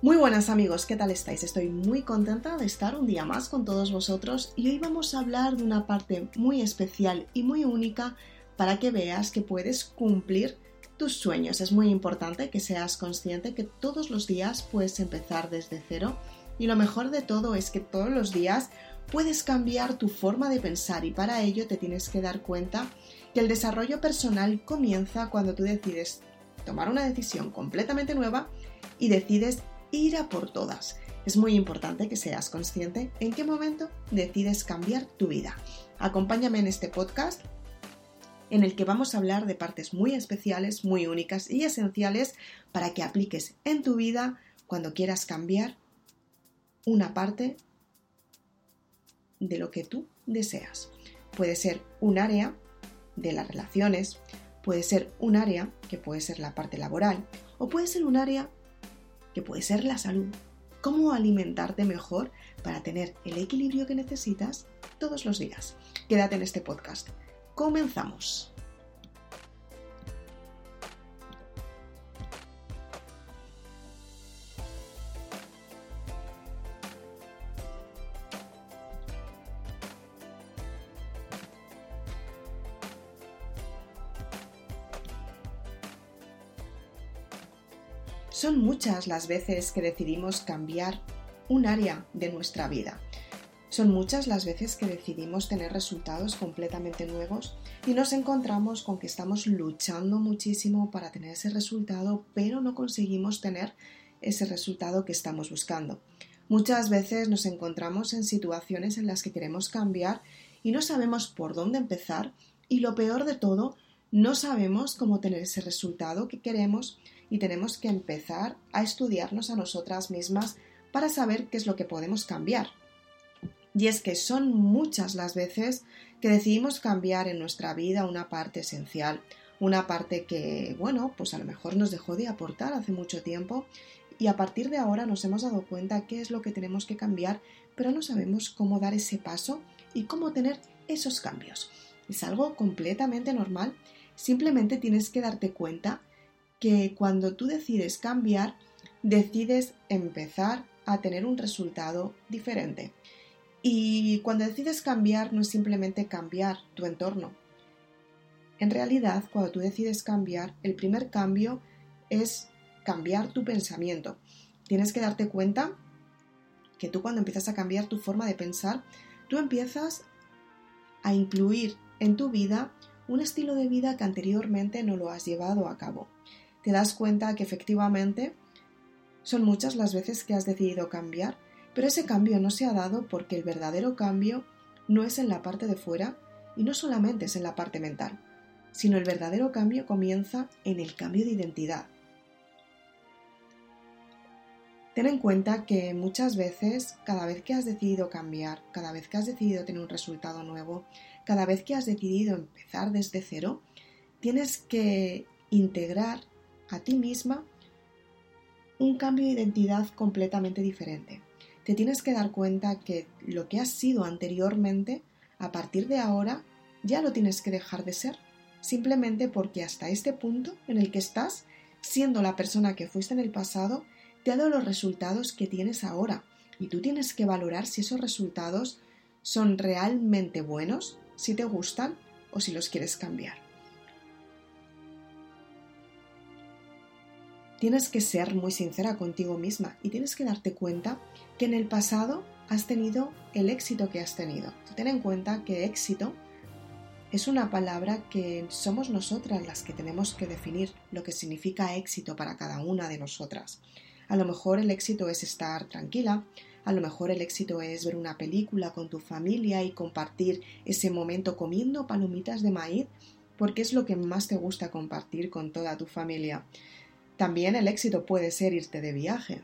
Muy buenas amigos, ¿qué tal estáis? Estoy muy contenta de estar un día más con todos vosotros y hoy vamos a hablar de una parte muy especial y muy única para que veas que puedes cumplir tus sueños. Es muy importante que seas consciente que todos los días puedes empezar desde cero y lo mejor de todo es que todos los días puedes cambiar tu forma de pensar y para ello te tienes que dar cuenta que el desarrollo personal comienza cuando tú decides tomar una decisión completamente nueva y decides ir a por todas. Es muy importante que seas consciente en qué momento decides cambiar tu vida. Acompáñame en este podcast en el que vamos a hablar de partes muy especiales, muy únicas y esenciales para que apliques en tu vida cuando quieras cambiar una parte de lo que tú deseas. Puede ser un área de las relaciones, puede ser un área que puede ser la parte laboral o puede ser un área puede ser la salud, cómo alimentarte mejor para tener el equilibrio que necesitas todos los días. Quédate en este podcast. Comenzamos. Son muchas las veces que decidimos cambiar un área de nuestra vida. Son muchas las veces que decidimos tener resultados completamente nuevos y nos encontramos con que estamos luchando muchísimo para tener ese resultado, pero no conseguimos tener ese resultado que estamos buscando. Muchas veces nos encontramos en situaciones en las que queremos cambiar y no sabemos por dónde empezar y lo peor de todo, no sabemos cómo tener ese resultado que queremos y tenemos que empezar a estudiarnos a nosotras mismas para saber qué es lo que podemos cambiar. Y es que son muchas las veces que decidimos cambiar en nuestra vida una parte esencial, una parte que, bueno, pues a lo mejor nos dejó de aportar hace mucho tiempo y a partir de ahora nos hemos dado cuenta qué es lo que tenemos que cambiar, pero no sabemos cómo dar ese paso y cómo tener esos cambios. Es algo completamente normal, simplemente tienes que darte cuenta que cuando tú decides cambiar, decides empezar a tener un resultado diferente. Y cuando decides cambiar no es simplemente cambiar tu entorno. En realidad, cuando tú decides cambiar, el primer cambio es cambiar tu pensamiento. Tienes que darte cuenta que tú cuando empiezas a cambiar tu forma de pensar, tú empiezas a incluir en tu vida un estilo de vida que anteriormente no lo has llevado a cabo te das cuenta que efectivamente son muchas las veces que has decidido cambiar, pero ese cambio no se ha dado porque el verdadero cambio no es en la parte de fuera y no solamente es en la parte mental, sino el verdadero cambio comienza en el cambio de identidad. Ten en cuenta que muchas veces, cada vez que has decidido cambiar, cada vez que has decidido tener un resultado nuevo, cada vez que has decidido empezar desde cero, tienes que integrar a ti misma un cambio de identidad completamente diferente. Te tienes que dar cuenta que lo que has sido anteriormente, a partir de ahora, ya lo tienes que dejar de ser, simplemente porque hasta este punto en el que estás, siendo la persona que fuiste en el pasado, te ha dado los resultados que tienes ahora. Y tú tienes que valorar si esos resultados son realmente buenos, si te gustan o si los quieres cambiar. Tienes que ser muy sincera contigo misma y tienes que darte cuenta que en el pasado has tenido el éxito que has tenido. Ten en cuenta que éxito es una palabra que somos nosotras las que tenemos que definir lo que significa éxito para cada una de nosotras. A lo mejor el éxito es estar tranquila, a lo mejor el éxito es ver una película con tu familia y compartir ese momento comiendo palomitas de maíz, porque es lo que más te gusta compartir con toda tu familia. También el éxito puede ser irte de viaje.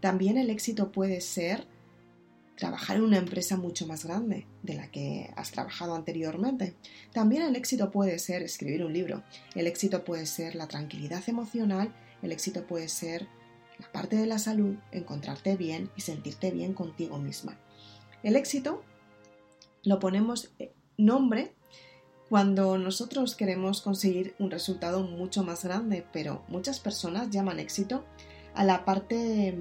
También el éxito puede ser trabajar en una empresa mucho más grande de la que has trabajado anteriormente. También el éxito puede ser escribir un libro. El éxito puede ser la tranquilidad emocional. El éxito puede ser la parte de la salud, encontrarte bien y sentirte bien contigo misma. El éxito lo ponemos eh, nombre cuando nosotros queremos conseguir un resultado mucho más grande, pero muchas personas llaman éxito a la parte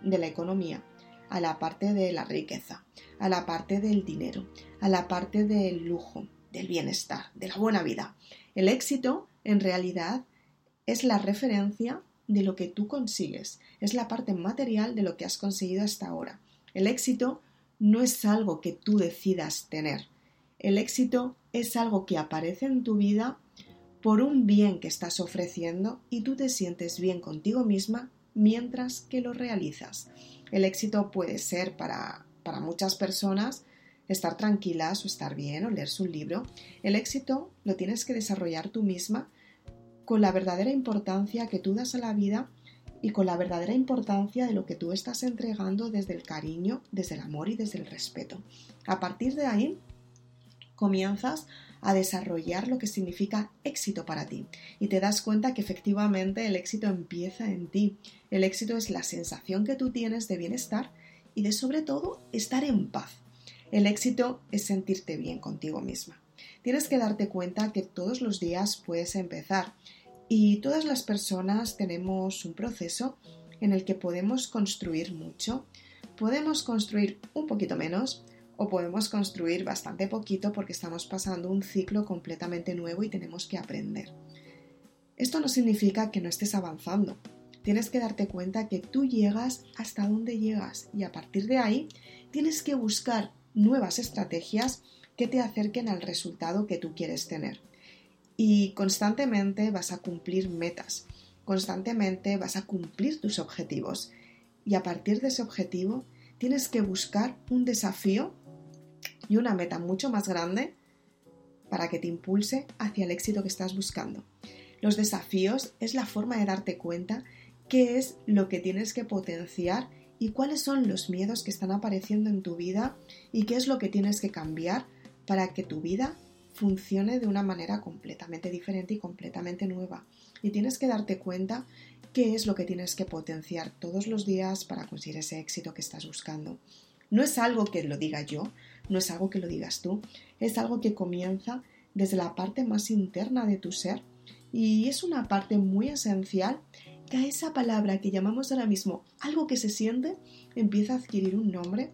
de la economía, a la parte de la riqueza, a la parte del dinero, a la parte del lujo, del bienestar, de la buena vida. El éxito, en realidad, es la referencia de lo que tú consigues, es la parte material de lo que has conseguido hasta ahora. El éxito no es algo que tú decidas tener. El éxito es algo que aparece en tu vida por un bien que estás ofreciendo y tú te sientes bien contigo misma mientras que lo realizas. El éxito puede ser para, para muchas personas estar tranquilas o estar bien o leerse un libro. El éxito lo tienes que desarrollar tú misma con la verdadera importancia que tú das a la vida y con la verdadera importancia de lo que tú estás entregando desde el cariño, desde el amor y desde el respeto. A partir de ahí, comienzas a desarrollar lo que significa éxito para ti y te das cuenta que efectivamente el éxito empieza en ti. El éxito es la sensación que tú tienes de bienestar y de sobre todo estar en paz. El éxito es sentirte bien contigo misma. Tienes que darte cuenta que todos los días puedes empezar y todas las personas tenemos un proceso en el que podemos construir mucho, podemos construir un poquito menos o podemos construir bastante poquito porque estamos pasando un ciclo completamente nuevo y tenemos que aprender. Esto no significa que no estés avanzando. Tienes que darte cuenta que tú llegas hasta donde llegas y a partir de ahí tienes que buscar nuevas estrategias que te acerquen al resultado que tú quieres tener y constantemente vas a cumplir metas, constantemente vas a cumplir tus objetivos y a partir de ese objetivo tienes que buscar un desafío y una meta mucho más grande para que te impulse hacia el éxito que estás buscando. Los desafíos es la forma de darte cuenta qué es lo que tienes que potenciar y cuáles son los miedos que están apareciendo en tu vida y qué es lo que tienes que cambiar para que tu vida funcione de una manera completamente diferente y completamente nueva. Y tienes que darte cuenta qué es lo que tienes que potenciar todos los días para conseguir ese éxito que estás buscando. No es algo que lo diga yo, no es algo que lo digas tú, es algo que comienza desde la parte más interna de tu ser y es una parte muy esencial que a esa palabra que llamamos ahora mismo algo que se siente empieza a adquirir un nombre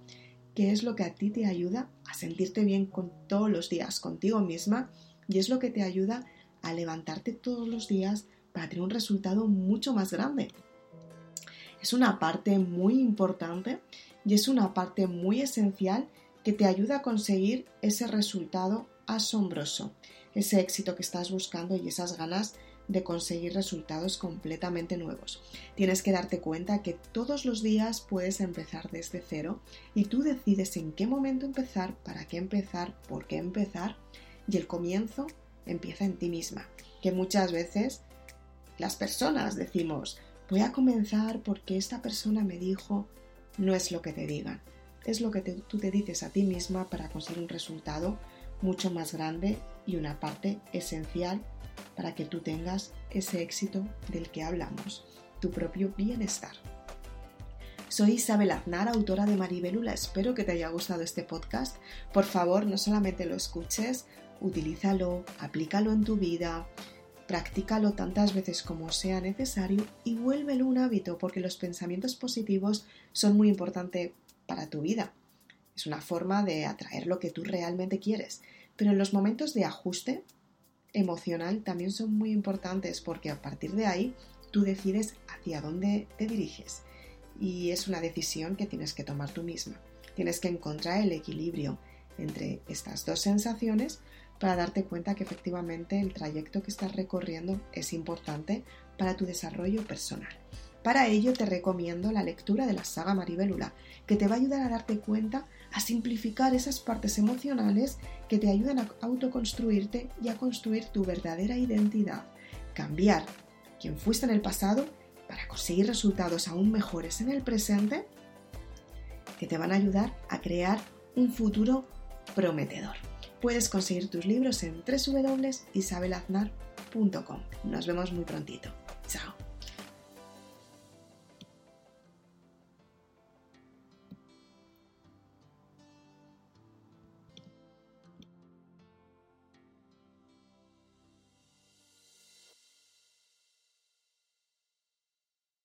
que es lo que a ti te ayuda a sentirte bien con todos los días contigo misma y es lo que te ayuda a levantarte todos los días para tener un resultado mucho más grande. Es una parte muy importante y es una parte muy esencial que te ayuda a conseguir ese resultado asombroso, ese éxito que estás buscando y esas ganas de conseguir resultados completamente nuevos. Tienes que darte cuenta que todos los días puedes empezar desde cero y tú decides en qué momento empezar, para qué empezar, por qué empezar y el comienzo empieza en ti misma, que muchas veces las personas decimos voy a comenzar porque esta persona me dijo, no es lo que te digan, es lo que tú te dices a ti misma para conseguir un resultado mucho más grande y una parte esencial para que tú tengas ese éxito del que hablamos, tu propio bienestar. Soy Isabel Aznar, autora de Maribelula. Espero que te haya gustado este podcast. Por favor, no solamente lo escuches, utilízalo, aplícalo en tu vida, practícalo tantas veces como sea necesario y vuélvelo un hábito porque los pensamientos positivos son muy importantes para tu vida. Es una forma de atraer lo que tú realmente quieres. Pero los momentos de ajuste emocional también son muy importantes porque a partir de ahí tú decides hacia dónde te diriges y es una decisión que tienes que tomar tú misma. Tienes que encontrar el equilibrio entre estas dos sensaciones para darte cuenta que efectivamente el trayecto que estás recorriendo es importante para tu desarrollo personal. Para ello te recomiendo la lectura de la saga Maribelula, que te va a ayudar a darte cuenta, a simplificar esas partes emocionales que te ayudan a autoconstruirte y a construir tu verdadera identidad, cambiar quien fuiste en el pasado para conseguir resultados aún mejores en el presente que te van a ayudar a crear un futuro prometedor. Puedes conseguir tus libros en www.isabelaznar.com. Nos vemos muy prontito. Chao.